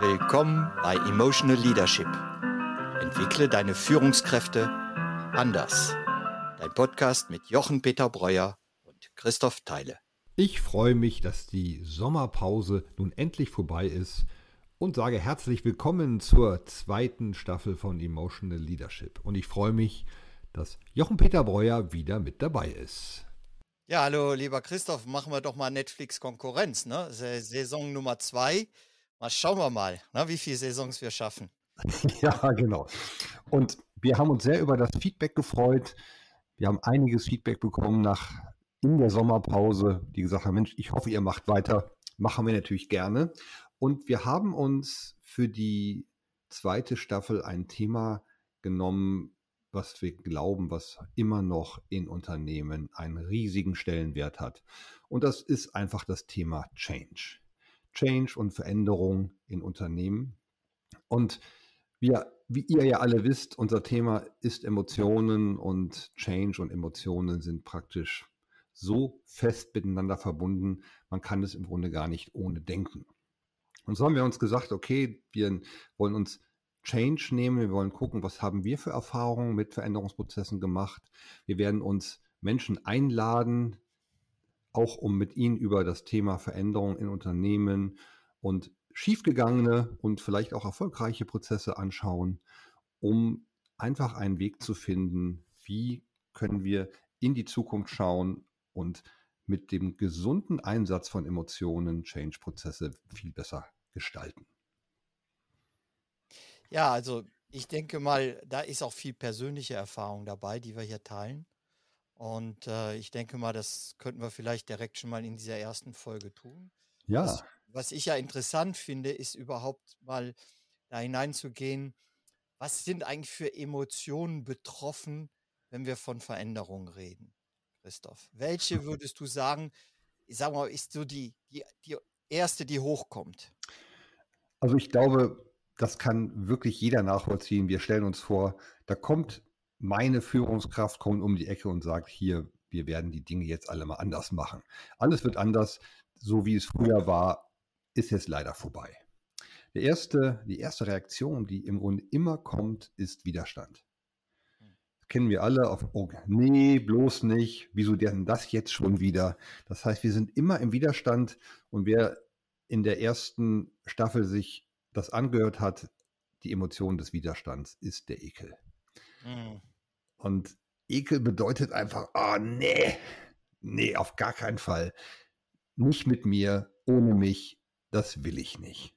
Willkommen bei Emotional Leadership. Entwickle deine Führungskräfte anders. Dein Podcast mit Jochen Peter Breuer und Christoph Theile. Ich freue mich, dass die Sommerpause nun endlich vorbei ist und sage herzlich willkommen zur zweiten Staffel von Emotional Leadership. Und ich freue mich, dass Jochen Peter Breuer wieder mit dabei ist. Ja, hallo, lieber Christoph, machen wir doch mal Netflix Konkurrenz, ne? Saison Nummer zwei. Mal schauen wir mal, ne, wie viele Saisons wir schaffen. ja, genau. Und wir haben uns sehr über das Feedback gefreut. Wir haben einiges Feedback bekommen nach in der Sommerpause, die gesagt haben, Mensch, ich hoffe, ihr macht weiter. Machen wir natürlich gerne. Und wir haben uns für die zweite Staffel ein Thema genommen, was wir glauben, was immer noch in Unternehmen einen riesigen Stellenwert hat. Und das ist einfach das Thema Change. Change und Veränderung in Unternehmen. Und wir, wie ihr ja alle wisst, unser Thema ist Emotionen und Change und Emotionen sind praktisch so fest miteinander verbunden, man kann es im Grunde gar nicht ohne denken. Und so haben wir uns gesagt, okay, wir wollen uns Change nehmen, wir wollen gucken, was haben wir für Erfahrungen mit Veränderungsprozessen gemacht. Wir werden uns Menschen einladen, auch um mit Ihnen über das Thema Veränderung in Unternehmen und schiefgegangene und vielleicht auch erfolgreiche Prozesse anschauen, um einfach einen Weg zu finden, wie können wir in die Zukunft schauen und mit dem gesunden Einsatz von Emotionen Change-Prozesse viel besser gestalten. Ja, also ich denke mal, da ist auch viel persönliche Erfahrung dabei, die wir hier teilen. Und äh, ich denke mal, das könnten wir vielleicht direkt schon mal in dieser ersten Folge tun. Ja. Was, was ich ja interessant finde, ist überhaupt mal da hineinzugehen, was sind eigentlich für Emotionen betroffen, wenn wir von Veränderungen reden, Christoph? Welche würdest du sagen, ich sag mal, ist so die, die, die erste, die hochkommt? Also ich glaube, das kann wirklich jeder nachvollziehen. Wir stellen uns vor, da kommt meine Führungskraft kommt um die Ecke und sagt, hier, wir werden die Dinge jetzt alle mal anders machen. Alles wird anders, so wie es früher war, ist jetzt leider vorbei. Der erste, die erste Reaktion, die im Grunde immer kommt, ist Widerstand. Kennen wir alle auf, oh, nee, bloß nicht, wieso denn das jetzt schon wieder? Das heißt, wir sind immer im Widerstand und wer in der ersten Staffel sich das angehört hat, die Emotion des Widerstands ist der Ekel. Mhm. Und Ekel bedeutet einfach, oh nee, nee, auf gar keinen Fall. Nicht mit mir, ohne mich, das will ich nicht.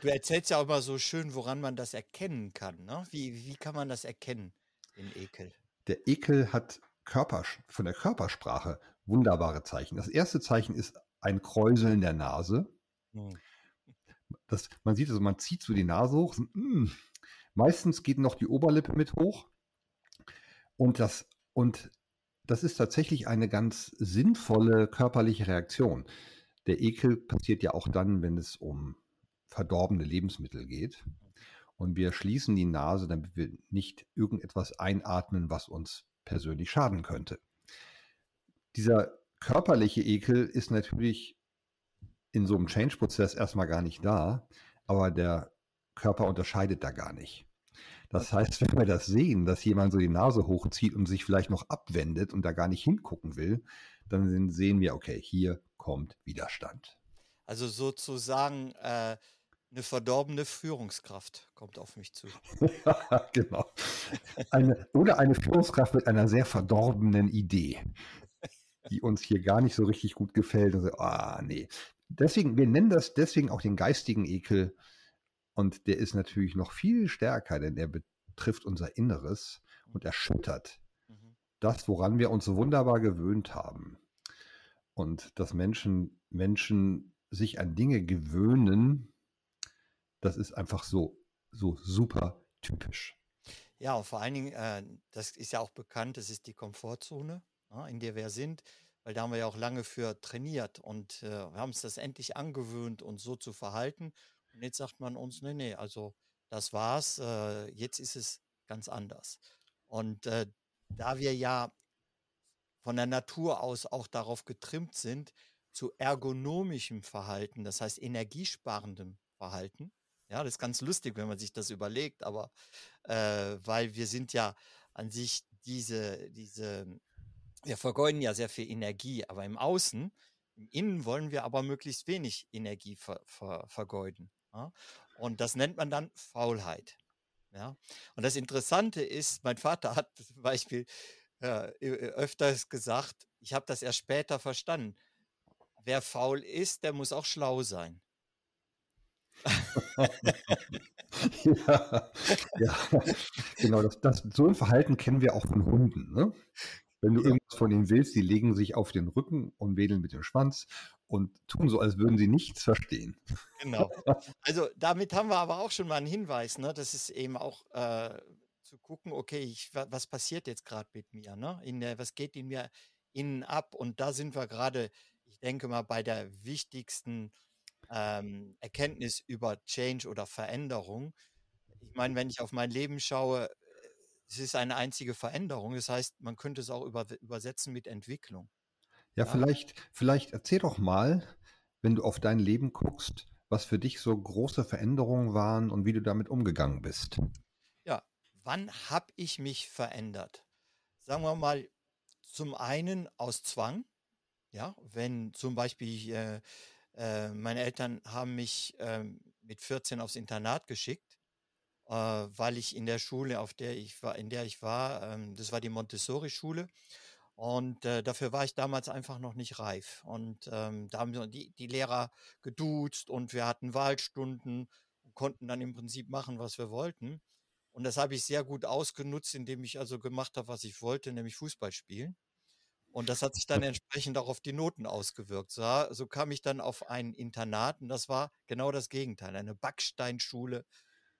Du erzählst ja auch immer so schön, woran man das erkennen kann. Ne? Wie, wie kann man das erkennen, den Ekel? Der Ekel hat Körper, von der Körpersprache wunderbare Zeichen. Das erste Zeichen ist ein Kräuseln der Nase. Hm. Das, man sieht also, man zieht so die Nase hoch. Mm. Meistens geht noch die Oberlippe mit hoch. Und das, und das ist tatsächlich eine ganz sinnvolle körperliche Reaktion. Der Ekel passiert ja auch dann, wenn es um verdorbene Lebensmittel geht. Und wir schließen die Nase, damit wir nicht irgendetwas einatmen, was uns persönlich schaden könnte. Dieser körperliche Ekel ist natürlich in so einem Change-Prozess erstmal gar nicht da, aber der Körper unterscheidet da gar nicht. Das heißt, wenn wir das sehen, dass jemand so die Nase hochzieht und sich vielleicht noch abwendet und da gar nicht hingucken will, dann sehen wir, okay, hier kommt Widerstand. Also sozusagen äh, eine verdorbene Führungskraft kommt auf mich zu. ja, genau. Eine, oder eine Führungskraft mit einer sehr verdorbenen Idee, die uns hier gar nicht so richtig gut gefällt. Also, ah, nee. Deswegen, wir nennen das deswegen auch den geistigen Ekel, und der ist natürlich noch viel stärker, denn er betrifft unser Inneres und erschüttert mhm. das, woran wir uns so wunderbar gewöhnt haben. Und dass Menschen, Menschen sich an Dinge gewöhnen, das ist einfach so, so super typisch. Ja, und vor allen Dingen, äh, das ist ja auch bekannt, das ist die Komfortzone, ne, in der wir sind, weil da haben wir ja auch lange für trainiert und äh, wir haben uns das endlich angewöhnt, uns so zu verhalten. Und jetzt sagt man uns, nee, nee, also das war's, äh, jetzt ist es ganz anders. Und äh, da wir ja von der Natur aus auch darauf getrimmt sind, zu ergonomischem Verhalten, das heißt energiesparendem Verhalten, Ja, das ist ganz lustig, wenn man sich das überlegt, aber äh, weil wir sind ja an sich diese, diese, wir vergeuden ja sehr viel Energie, aber im Außen, im Innen wollen wir aber möglichst wenig Energie ver, ver, vergeuden. Ja? Und das nennt man dann Faulheit. Ja? Und das Interessante ist, mein Vater hat zum Beispiel äh, öfters gesagt, ich habe das erst später verstanden. Wer faul ist, der muss auch schlau sein. ja, ja, genau. Das, das, so ein Verhalten kennen wir auch von Hunden. Ne? Wenn du ja. irgendwas von ihnen willst, die legen sich auf den Rücken und wedeln mit dem Schwanz und tun so, als würden sie nichts verstehen. Genau. Also damit haben wir aber auch schon mal einen Hinweis, ne? Das ist eben auch äh, zu gucken, okay, ich, was passiert jetzt gerade mit mir, ne? In der, was geht in mir innen ab? Und da sind wir gerade, ich denke mal, bei der wichtigsten ähm, Erkenntnis über Change oder Veränderung. Ich meine, wenn ich auf mein Leben schaue, es ist eine einzige Veränderung. Das heißt, man könnte es auch über, übersetzen mit Entwicklung. Ja, ja, vielleicht, vielleicht erzähl doch mal, wenn du auf dein Leben guckst, was für dich so große Veränderungen waren und wie du damit umgegangen bist. Ja, wann habe ich mich verändert? Sagen wir mal, zum einen aus Zwang, ja, wenn zum Beispiel äh, äh, meine Eltern haben mich äh, mit 14 aufs Internat geschickt, äh, weil ich in der Schule, auf der ich war, in der ich war, ähm, das war die Montessori-Schule. Und äh, dafür war ich damals einfach noch nicht reif. Und ähm, da haben die, die Lehrer geduzt und wir hatten Wahlstunden und konnten dann im Prinzip machen, was wir wollten. Und das habe ich sehr gut ausgenutzt, indem ich also gemacht habe, was ich wollte, nämlich Fußball spielen. Und das hat sich dann entsprechend auch auf die Noten ausgewirkt. So, so kam ich dann auf ein Internat und das war genau das Gegenteil. Eine Backsteinschule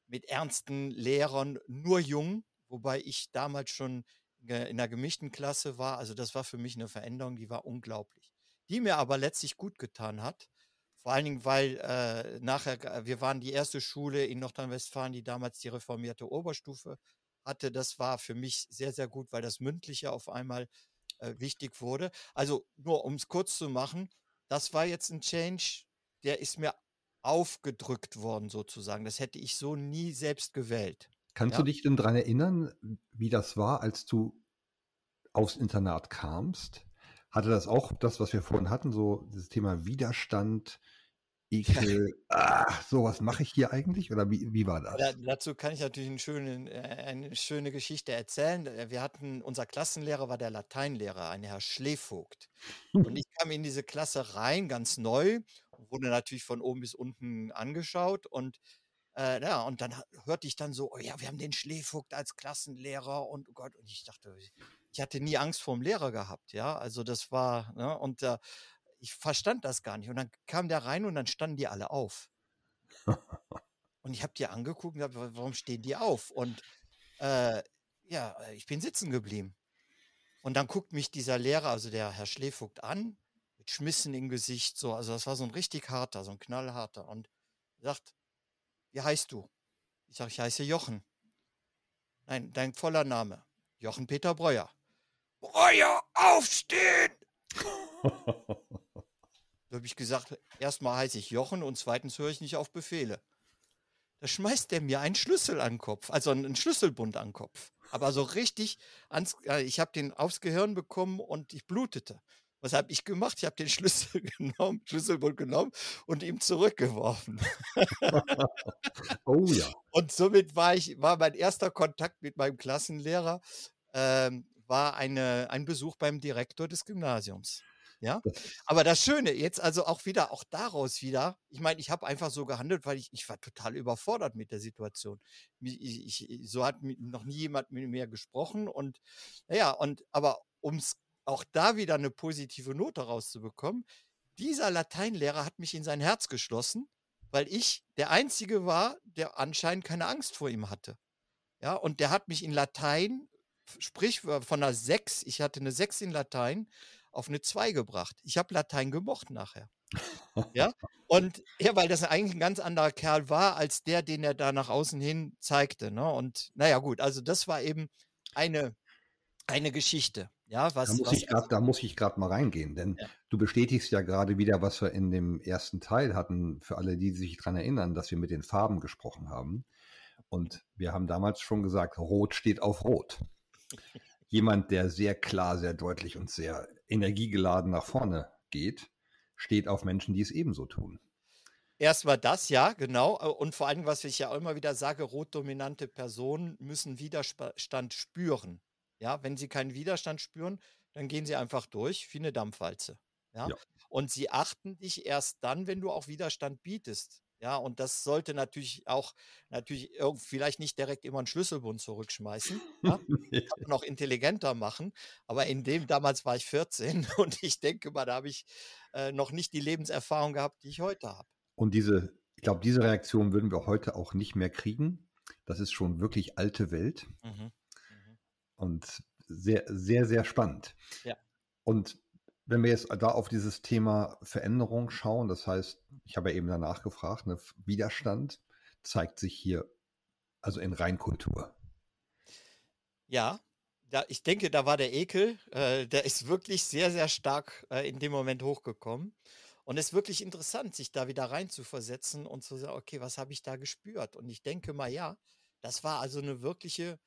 mit ernsten Lehrern, nur jung, wobei ich damals schon in einer gemischten Klasse war. Also das war für mich eine Veränderung, die war unglaublich. Die mir aber letztlich gut getan hat. Vor allen Dingen, weil äh, nachher, wir waren die erste Schule in Nordrhein-Westfalen, die damals die reformierte Oberstufe hatte. Das war für mich sehr, sehr gut, weil das Mündliche auf einmal äh, wichtig wurde. Also nur um es kurz zu machen, das war jetzt ein Change, der ist mir aufgedrückt worden sozusagen. Das hätte ich so nie selbst gewählt. Kannst ja? du dich denn daran erinnern, wie das war, als du aufs Internat kamst? Hatte das auch das, was wir vorhin hatten, so das Thema Widerstand, Ekel, ah, so was mache ich hier eigentlich oder wie, wie war das? Da, dazu kann ich natürlich einen schönen, äh, eine schöne Geschichte erzählen. Äh, wir hatten, unser Klassenlehrer war der Lateinlehrer, ein Herr Schlevogt. Und ich kam in diese Klasse rein, ganz neu, wurde natürlich von oben bis unten angeschaut und äh, ja, und dann hörte ich dann so, oh ja, wir haben den Schlevogt als Klassenlehrer und oh Gott, und ich dachte, ich hatte nie Angst vor dem Lehrer gehabt, ja, also das war, ne, und äh, ich verstand das gar nicht. Und dann kam der rein und dann standen die alle auf. und ich habe die angeguckt und gesagt, warum stehen die auf? Und äh, ja, ich bin sitzen geblieben. Und dann guckt mich dieser Lehrer, also der Herr Schlevogt, an, mit Schmissen im Gesicht, so. Also das war so ein richtig harter, so ein knallharter. Und sagt, wie heißt du? Ich sage, ich heiße Jochen. Nein, dein voller Name. Jochen Peter Breuer. Breuer, aufstehen! Da habe ich gesagt, erstmal heiße ich Jochen und zweitens höre ich nicht auf Befehle. Da schmeißt der mir einen Schlüssel an den Kopf, also einen Schlüsselbund an den Kopf. Aber so richtig, ans, äh, ich habe den aufs Gehirn bekommen und ich blutete. Was habe ich gemacht? Ich habe den Schlüssel genommen, Schlüsselbund genommen und ihm zurückgeworfen. oh ja. Und somit war ich, war mein erster Kontakt mit meinem Klassenlehrer, ähm, war eine, ein Besuch beim Direktor des Gymnasiums. Ja, aber das Schöne jetzt also auch wieder, auch daraus wieder, ich meine, ich habe einfach so gehandelt, weil ich, ich war total überfordert mit der Situation. Ich, ich, so hat noch nie jemand mit mir gesprochen und naja, und aber um es auch da wieder eine positive Note rauszubekommen, dieser Lateinlehrer hat mich in sein Herz geschlossen, weil ich der Einzige war, der anscheinend keine Angst vor ihm hatte. Ja, und der hat mich in Latein, sprich von einer 6, ich hatte eine 6 in Latein, auf eine 2 gebracht. Ich habe Latein gemocht nachher. ja, und ja, weil das eigentlich ein ganz anderer Kerl war, als der, den er da nach außen hin zeigte. Ne? Und naja, gut, also das war eben eine, eine Geschichte. Ja, was, da muss was ich grad, da muss ich gerade mal reingehen, denn ja. du bestätigst ja gerade wieder, was wir in dem ersten Teil hatten, für alle, die sich daran erinnern, dass wir mit den Farben gesprochen haben. Und wir haben damals schon gesagt, Rot steht auf Rot. Jemand, der sehr klar, sehr deutlich und sehr energiegeladen nach vorne geht, steht auf Menschen, die es ebenso tun. Erstmal das, ja, genau. Und vor allem, was ich ja auch immer wieder sage, rotdominante Personen müssen Widerstand spüren. Ja, wenn sie keinen Widerstand spüren, dann gehen sie einfach durch wie eine Dampfwalze. Ja? ja. Und sie achten dich erst dann, wenn du auch Widerstand bietest. Ja, und das sollte natürlich auch natürlich vielleicht nicht direkt immer einen Schlüsselbund zurückschmeißen. Ja? Kann man auch intelligenter machen. Aber in dem damals war ich 14 und ich denke mal, da habe ich äh, noch nicht die Lebenserfahrung gehabt, die ich heute habe. Und diese, ich glaube, diese Reaktion würden wir heute auch nicht mehr kriegen. Das ist schon wirklich alte Welt. Mhm. Und sehr, sehr, sehr spannend. Ja. Und wenn wir jetzt da auf dieses Thema Veränderung schauen, das heißt, ich habe ja eben danach gefragt, ne, Widerstand zeigt sich hier also in Reinkultur. Ja, da, ich denke, da war der Ekel, äh, der ist wirklich sehr, sehr stark äh, in dem Moment hochgekommen. Und es ist wirklich interessant, sich da wieder rein zu versetzen und zu sagen, okay, was habe ich da gespürt? Und ich denke mal, ja, das war also eine wirkliche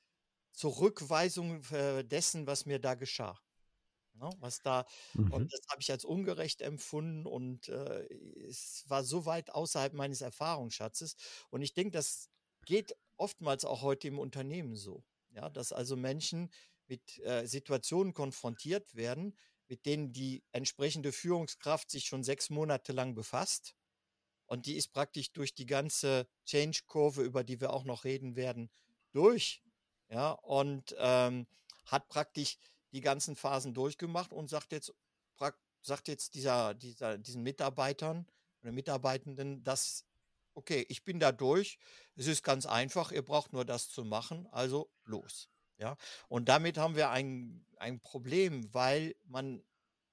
Zurückweisung äh, dessen, was mir da geschah. Ne, was da, mhm. und das habe ich als ungerecht empfunden und äh, es war so weit außerhalb meines Erfahrungsschatzes. Und ich denke, das geht oftmals auch heute im Unternehmen so. Ja, dass also Menschen mit äh, Situationen konfrontiert werden, mit denen die entsprechende Führungskraft sich schon sechs Monate lang befasst. Und die ist praktisch durch die ganze Change-Kurve, über die wir auch noch reden werden, durch. Ja, und ähm, hat praktisch die ganzen Phasen durchgemacht und sagt jetzt, sagt jetzt dieser, dieser, diesen Mitarbeitern oder Mitarbeitenden, dass, okay, ich bin da durch, es ist ganz einfach, ihr braucht nur das zu machen, also los. Ja, und damit haben wir ein, ein Problem, weil man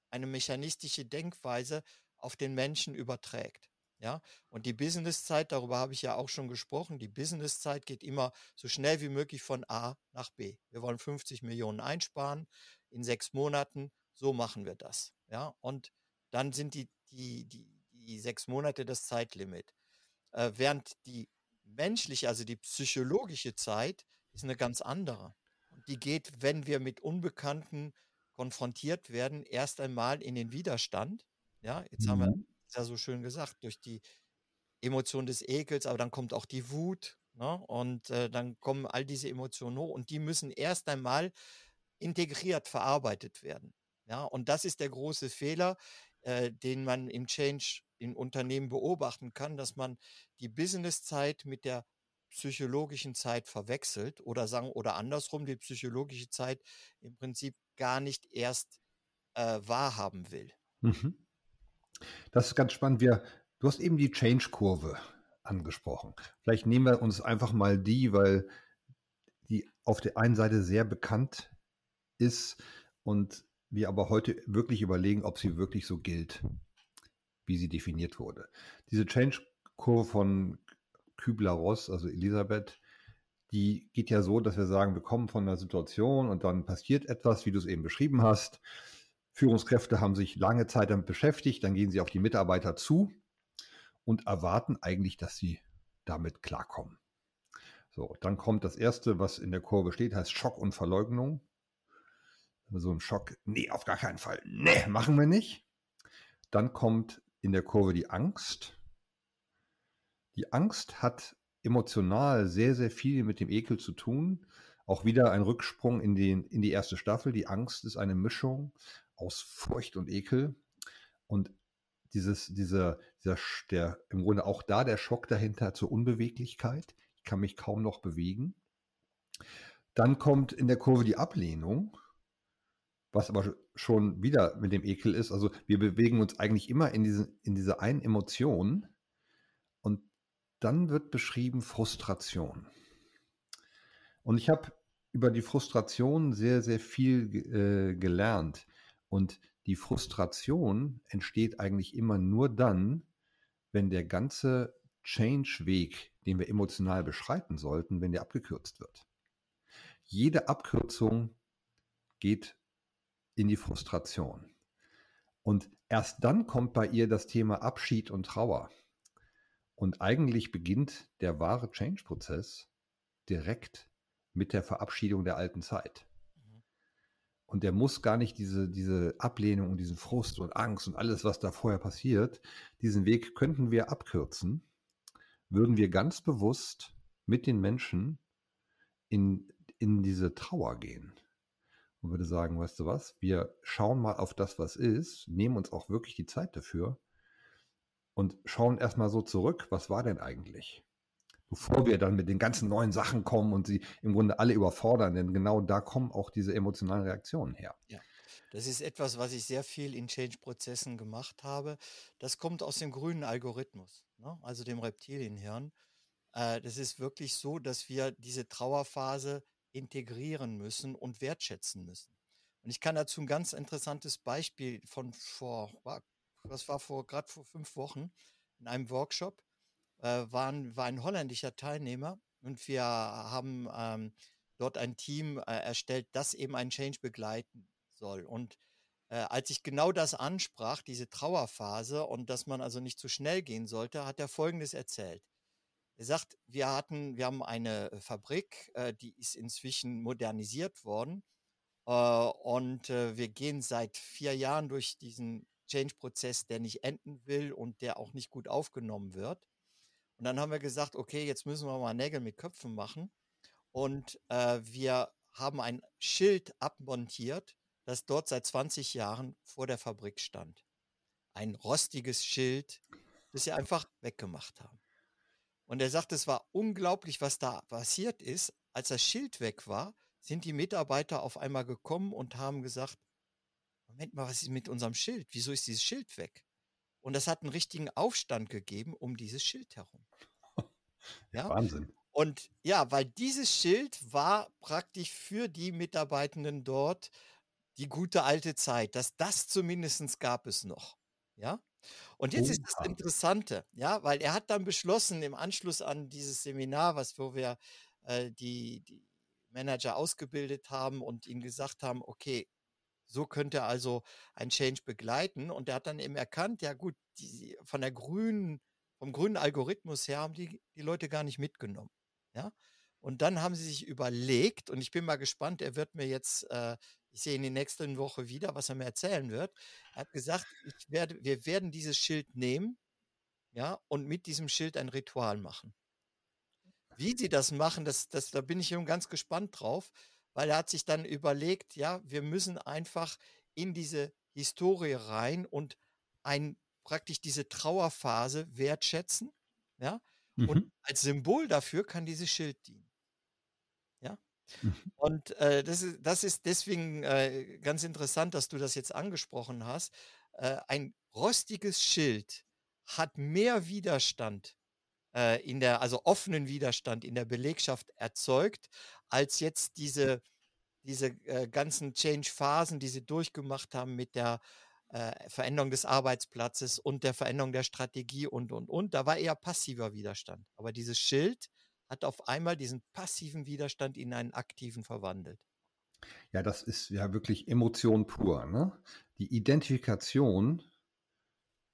eine mechanistische Denkweise auf den Menschen überträgt. Ja, und die Businesszeit, darüber habe ich ja auch schon gesprochen, die Businesszeit geht immer so schnell wie möglich von A nach B. Wir wollen 50 Millionen einsparen in sechs Monaten, so machen wir das. Ja, und dann sind die, die, die, die sechs Monate das Zeitlimit. Äh, während die menschliche, also die psychologische Zeit ist eine ganz andere die geht, wenn wir mit Unbekannten konfrontiert werden, erst einmal in den Widerstand. Ja, jetzt mhm. haben wir mhm. ja so schön gesagt, durch die Emotion des Ekels, aber dann kommt auch die Wut. Ne? Und äh, dann kommen all diese Emotionen hoch und die müssen erst einmal integriert verarbeitet werden. Ja, und das ist der große Fehler, äh, den man im Change in Unternehmen beobachten kann, dass man die Businesszeit mit der psychologischen Zeit verwechselt oder sagen, oder andersrum, die psychologische Zeit im Prinzip gar nicht erst äh, wahrhaben will. Mhm. Das ist ganz spannend. Wir, du hast eben die Change-Kurve angesprochen. Vielleicht nehmen wir uns einfach mal die, weil die auf der einen Seite sehr bekannt ist und wir aber heute wirklich überlegen, ob sie wirklich so gilt, wie sie definiert wurde. Diese Change-Kurve von Kübler-Ross, also Elisabeth, die geht ja so, dass wir sagen, wir kommen von einer Situation und dann passiert etwas, wie du es eben beschrieben hast. Führungskräfte haben sich lange Zeit damit beschäftigt, dann gehen sie auf die Mitarbeiter zu und erwarten eigentlich, dass sie damit klarkommen. So, dann kommt das erste, was in der Kurve steht, heißt Schock und Verleugnung. So ein Schock, nee, auf gar keinen Fall. Nee, machen wir nicht. Dann kommt in der Kurve die Angst. Die Angst hat emotional sehr, sehr viel mit dem Ekel zu tun. Auch wieder ein Rücksprung in, den, in die erste Staffel. Die Angst ist eine Mischung aus Furcht und Ekel. Und dieses, dieser, dieser, der, im Grunde auch da der Schock dahinter zur Unbeweglichkeit. Ich kann mich kaum noch bewegen. Dann kommt in der Kurve die Ablehnung, was aber schon wieder mit dem Ekel ist. Also wir bewegen uns eigentlich immer in, diesen, in diese einen Emotion und dann wird beschrieben Frustration. Und ich habe über die Frustration sehr, sehr viel äh, gelernt. Und die Frustration entsteht eigentlich immer nur dann, wenn der ganze Change-Weg, den wir emotional beschreiten sollten, wenn der abgekürzt wird. Jede Abkürzung geht in die Frustration. Und erst dann kommt bei ihr das Thema Abschied und Trauer. Und eigentlich beginnt der wahre Change-Prozess direkt mit der Verabschiedung der alten Zeit. Und der muss gar nicht diese, diese Ablehnung und diesen Frust und Angst und alles, was da vorher passiert, diesen Weg könnten wir abkürzen, würden wir ganz bewusst mit den Menschen in, in diese Trauer gehen. Und würde sagen, weißt du was, wir schauen mal auf das, was ist, nehmen uns auch wirklich die Zeit dafür und schauen erstmal so zurück, was war denn eigentlich? Bevor wir dann mit den ganzen neuen Sachen kommen und sie im Grunde alle überfordern, denn genau da kommen auch diese emotionalen Reaktionen her. Ja. Das ist etwas, was ich sehr viel in Change-Prozessen gemacht habe. Das kommt aus dem grünen Algorithmus, ne? also dem Reptilienhirn. Äh, das ist wirklich so, dass wir diese Trauerphase integrieren müssen und wertschätzen müssen. Und ich kann dazu ein ganz interessantes Beispiel von vor, was war vor, gerade vor fünf Wochen in einem Workshop, waren, war ein holländischer Teilnehmer und wir haben ähm, dort ein Team äh, erstellt, das eben einen Change begleiten soll. Und äh, als ich genau das ansprach, diese Trauerphase und dass man also nicht zu schnell gehen sollte, hat er Folgendes erzählt. Er sagt, wir hatten, wir haben eine äh, Fabrik, äh, die ist inzwischen modernisiert worden. Äh, und äh, wir gehen seit vier Jahren durch diesen Change-Prozess, der nicht enden will und der auch nicht gut aufgenommen wird. Und dann haben wir gesagt, okay, jetzt müssen wir mal Nägel mit Köpfen machen. Und äh, wir haben ein Schild abmontiert, das dort seit 20 Jahren vor der Fabrik stand. Ein rostiges Schild, das sie einfach weggemacht haben. Und er sagt, es war unglaublich, was da passiert ist. Als das Schild weg war, sind die Mitarbeiter auf einmal gekommen und haben gesagt, Moment mal, was ist mit unserem Schild? Wieso ist dieses Schild weg? Und das hat einen richtigen Aufstand gegeben um dieses Schild herum. Ja? Wahnsinn. Und ja, weil dieses Schild war praktisch für die Mitarbeitenden dort die gute alte Zeit. Dass das zumindest gab es noch. Ja. Und jetzt ist das Interessante, ja, weil er hat dann beschlossen, im Anschluss an dieses Seminar, was wo wir äh, die, die Manager ausgebildet haben und ihnen gesagt haben, okay, so könnte er also ein Change begleiten. Und er hat dann eben erkannt, ja gut, die, von der grünen, vom grünen Algorithmus her haben die, die Leute gar nicht mitgenommen. Ja. Und dann haben sie sich überlegt, und ich bin mal gespannt, er wird mir jetzt äh, ich sehe ihn in der nächsten Woche wieder, was er mir erzählen wird. Er hat gesagt, ich werde, wir werden dieses Schild nehmen, ja, und mit diesem Schild ein Ritual machen. Wie sie das machen, das, das, da bin ich schon ganz gespannt drauf, weil er hat sich dann überlegt, ja, wir müssen einfach in diese Historie rein und ein, praktisch diese Trauerphase wertschätzen, ja, mhm. und als Symbol dafür kann dieses Schild dienen. Mhm. Und äh, das, ist, das ist deswegen äh, ganz interessant, dass du das jetzt angesprochen hast. Äh, ein rostiges Schild hat mehr Widerstand äh, in der, also offenen Widerstand in der Belegschaft erzeugt, als jetzt diese, diese äh, ganzen Change-Phasen, die sie durchgemacht haben mit der äh, Veränderung des Arbeitsplatzes und der Veränderung der Strategie und, und, und. Da war eher passiver Widerstand. Aber dieses Schild hat auf einmal diesen passiven Widerstand in einen aktiven verwandelt. Ja, das ist ja wirklich Emotion pur. Ne? Die Identifikation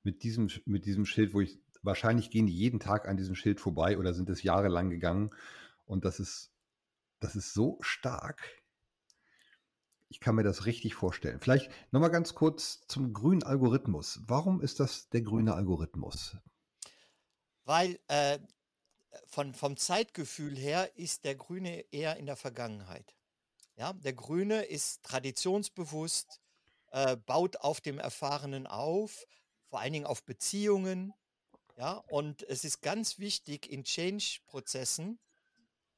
mit diesem, mit diesem Schild, wo ich wahrscheinlich gehen die jeden Tag an diesem Schild vorbei oder sind es jahrelang gegangen. Und das ist, das ist so stark. Ich kann mir das richtig vorstellen. Vielleicht nochmal ganz kurz zum grünen Algorithmus. Warum ist das der grüne Algorithmus? Weil äh, von, vom Zeitgefühl her ist der Grüne eher in der Vergangenheit. Ja, der Grüne ist traditionsbewusst, äh, baut auf dem Erfahrenen auf, vor allen Dingen auf Beziehungen. Ja, und es ist ganz wichtig in Change-Prozessen,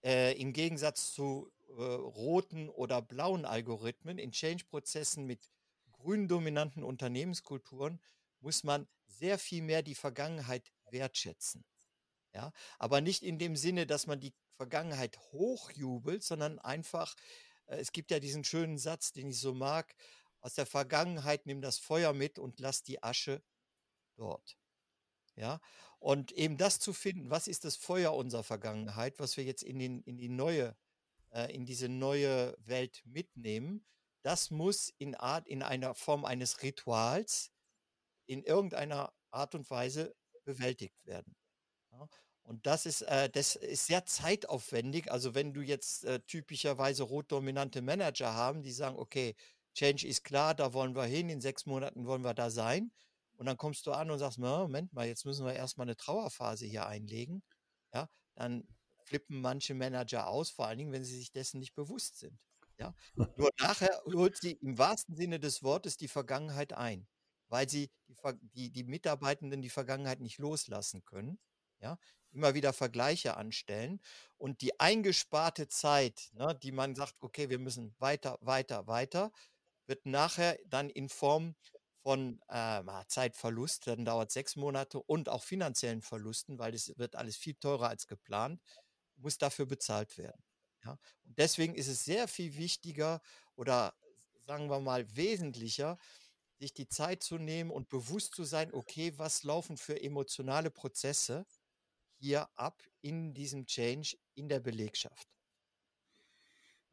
äh, im Gegensatz zu äh, roten oder blauen Algorithmen, in Change-Prozessen mit grün dominanten Unternehmenskulturen muss man sehr viel mehr die Vergangenheit wertschätzen. Ja, aber nicht in dem Sinne, dass man die Vergangenheit hochjubelt, sondern einfach, äh, es gibt ja diesen schönen Satz, den ich so mag, aus der Vergangenheit nimm das Feuer mit und lass die Asche dort. Ja, und eben das zu finden, was ist das Feuer unserer Vergangenheit, was wir jetzt in, den, in die neue, äh, in diese neue Welt mitnehmen, das muss in Art, in einer Form eines Rituals in irgendeiner Art und Weise bewältigt werden. Ja? Und das ist, äh, das ist sehr zeitaufwendig. Also wenn du jetzt äh, typischerweise rot-dominante Manager haben, die sagen, okay, Change ist klar, da wollen wir hin, in sechs Monaten wollen wir da sein. Und dann kommst du an und sagst, Moment mal, jetzt müssen wir erstmal eine Trauerphase hier einlegen. Ja, dann flippen manche Manager aus, vor allen Dingen, wenn sie sich dessen nicht bewusst sind. Ja, nur nachher holt sie im wahrsten Sinne des Wortes die Vergangenheit ein, weil sie die, die, die Mitarbeitenden die Vergangenheit nicht loslassen können. Ja, immer wieder Vergleiche anstellen und die eingesparte Zeit, ne, die man sagt, okay, wir müssen weiter, weiter, weiter, wird nachher dann in Form von äh, Zeitverlust, dann dauert sechs Monate und auch finanziellen Verlusten, weil es wird alles viel teurer als geplant, muss dafür bezahlt werden. Ja? Und deswegen ist es sehr viel wichtiger oder sagen wir mal wesentlicher, sich die Zeit zu nehmen und bewusst zu sein, okay, was laufen für emotionale Prozesse hier ab in diesem Change in der Belegschaft.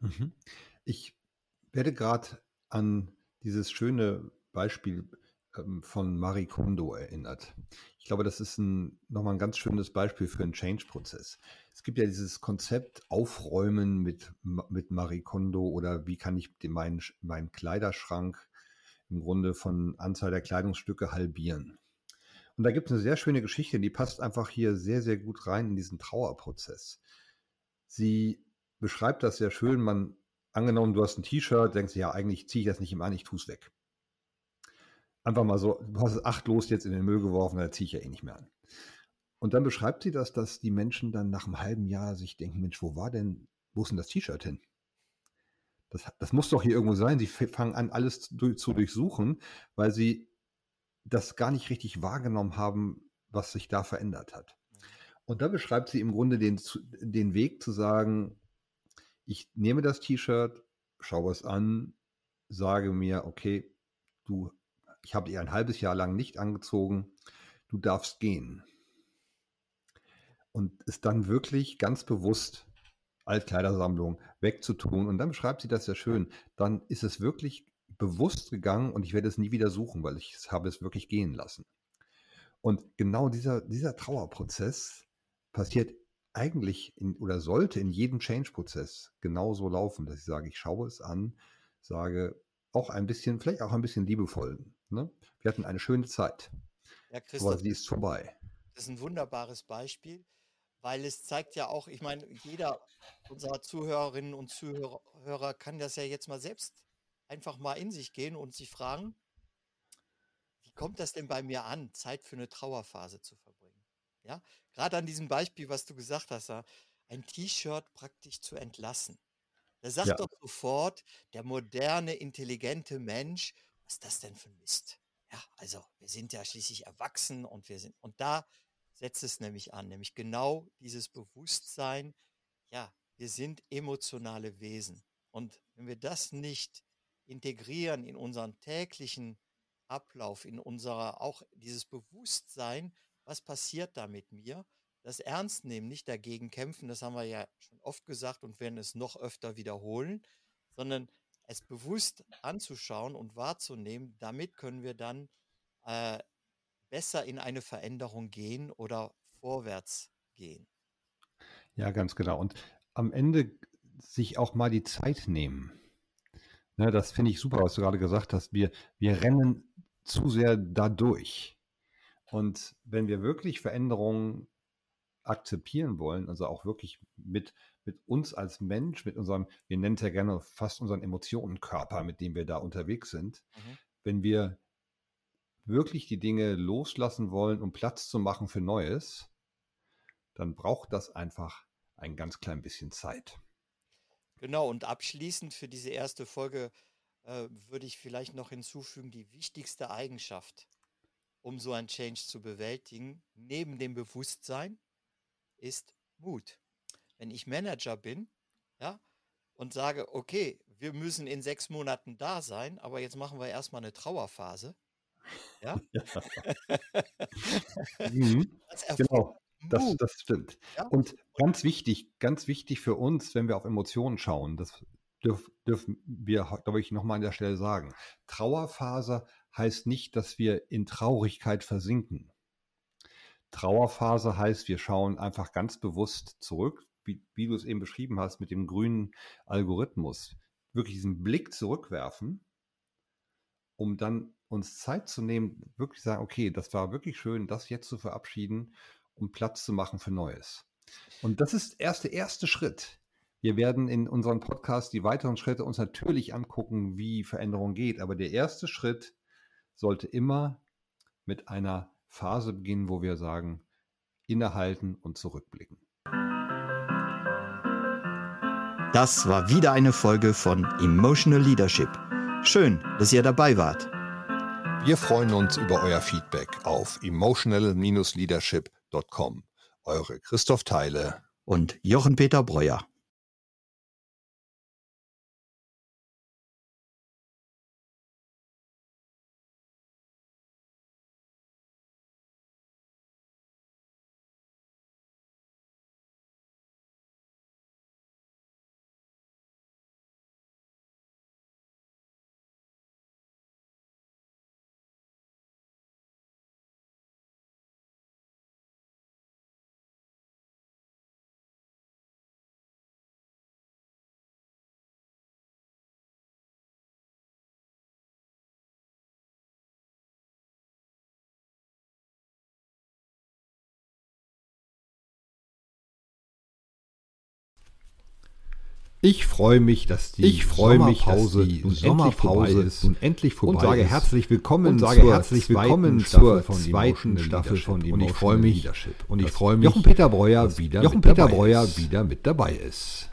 Mhm. Ich werde gerade an dieses schöne Beispiel ähm, von Marie Kondo erinnert. Ich glaube, das ist ein, nochmal ein ganz schönes Beispiel für einen Change-Prozess. Es gibt ja dieses Konzept Aufräumen mit, mit Marie Kondo oder wie kann ich meinen, meinen Kleiderschrank im Grunde von Anzahl der Kleidungsstücke halbieren. Und da gibt es eine sehr schöne Geschichte, die passt einfach hier sehr, sehr gut rein in diesen Trauerprozess. Sie beschreibt das sehr schön. Man, angenommen, du hast ein T-Shirt, denkst du, ja, eigentlich ziehe ich das nicht immer an, ich tue es weg einfach mal so, du hast es achtlos jetzt in den Müll geworfen, da ziehe ich ja eh nicht mehr an. Und dann beschreibt sie das, dass die Menschen dann nach einem halben Jahr sich denken, Mensch, wo war denn, wo ist denn das T-Shirt hin? Das, das muss doch hier irgendwo sein. Sie fangen an, alles zu, zu durchsuchen, weil sie das gar nicht richtig wahrgenommen haben, was sich da verändert hat. Und da beschreibt sie im Grunde den, den Weg zu sagen, ich nehme das T-Shirt, schaue es an, sage mir, okay, du ich habe ihr ein halbes Jahr lang nicht angezogen, du darfst gehen. Und es dann wirklich ganz bewusst Altkleidersammlung wegzutun. Und dann beschreibt sie das sehr schön. Dann ist es wirklich bewusst gegangen und ich werde es nie wieder suchen, weil ich habe es wirklich gehen lassen. Und genau dieser, dieser Trauerprozess passiert eigentlich in, oder sollte in jedem Change-Prozess genauso laufen, dass ich sage, ich schaue es an, sage auch ein bisschen, vielleicht auch ein bisschen liebevoll, Ne? Wir hatten eine schöne Zeit. Ja, aber sie ist vorbei. Das ist ein wunderbares Beispiel, weil es zeigt ja auch, ich meine, jeder unserer Zuhörerinnen und Zuhörer kann das ja jetzt mal selbst einfach mal in sich gehen und sich fragen, wie kommt das denn bei mir an, Zeit für eine Trauerphase zu verbringen? Ja, gerade an diesem Beispiel, was du gesagt hast, ein T-Shirt praktisch zu entlassen. Da sagt ja. doch sofort der moderne, intelligente Mensch, was ist das denn für ein Mist? Ja, also wir sind ja schließlich erwachsen und wir sind, und da setzt es nämlich an, nämlich genau dieses Bewusstsein, ja, wir sind emotionale Wesen. Und wenn wir das nicht integrieren in unseren täglichen Ablauf, in unserer, auch dieses Bewusstsein, was passiert da mit mir, das ernst nehmen, nicht dagegen kämpfen, das haben wir ja schon oft gesagt und werden es noch öfter wiederholen, sondern es bewusst anzuschauen und wahrzunehmen, damit können wir dann äh, besser in eine Veränderung gehen oder vorwärts gehen. Ja, ganz genau. Und am Ende sich auch mal die Zeit nehmen. Ne, das finde ich super, was du gerade gesagt hast. Wir, wir rennen zu sehr dadurch. Und wenn wir wirklich Veränderungen akzeptieren wollen, also auch wirklich mit mit uns als Mensch, mit unserem, wir nennen es ja gerne fast unseren Emotionenkörper, mit dem wir da unterwegs sind, mhm. wenn wir wirklich die Dinge loslassen wollen, um Platz zu machen für Neues, dann braucht das einfach ein ganz klein bisschen Zeit. Genau, und abschließend für diese erste Folge äh, würde ich vielleicht noch hinzufügen, die wichtigste Eigenschaft, um so ein Change zu bewältigen, neben dem Bewusstsein, ist Mut wenn ich Manager bin, ja, und sage, okay, wir müssen in sechs Monaten da sein, aber jetzt machen wir erstmal eine Trauerphase. Ja. ja. mhm. das genau. Das, das stimmt. Ja? Und ganz wichtig, ganz wichtig für uns, wenn wir auf Emotionen schauen, das dürf, dürfen wir, glaube ich, nochmal an der Stelle sagen. Trauerphase heißt nicht, dass wir in Traurigkeit versinken. Trauerphase heißt, wir schauen einfach ganz bewusst zurück, wie, wie du es eben beschrieben hast, mit dem grünen Algorithmus. Wirklich diesen Blick zurückwerfen, um dann uns Zeit zu nehmen, wirklich sagen, okay, das war wirklich schön, das jetzt zu verabschieden, um Platz zu machen für Neues. Und das ist erst der erste Schritt. Wir werden in unserem Podcast die weiteren Schritte uns natürlich angucken, wie Veränderung geht. Aber der erste Schritt sollte immer mit einer Phase beginnen, wo wir sagen, innehalten und zurückblicken. Das war wieder eine Folge von Emotional Leadership. Schön, dass ihr dabei wart. Wir freuen uns über euer Feedback auf emotional-leadership.com. Eure Christoph Theile und Jochen-Peter Breuer. Ich freue mich, dass die ich freue Sommerpause, mich, dass die Sommerpause ist und endlich vorbei und sage ist. herzlich willkommen und sage herzlich willkommen zur zweiten Staffel von und ich freue mich und ich freue mich, Jochen Peter Breuer wieder Jochen Peter Breuer wieder mit dabei ist.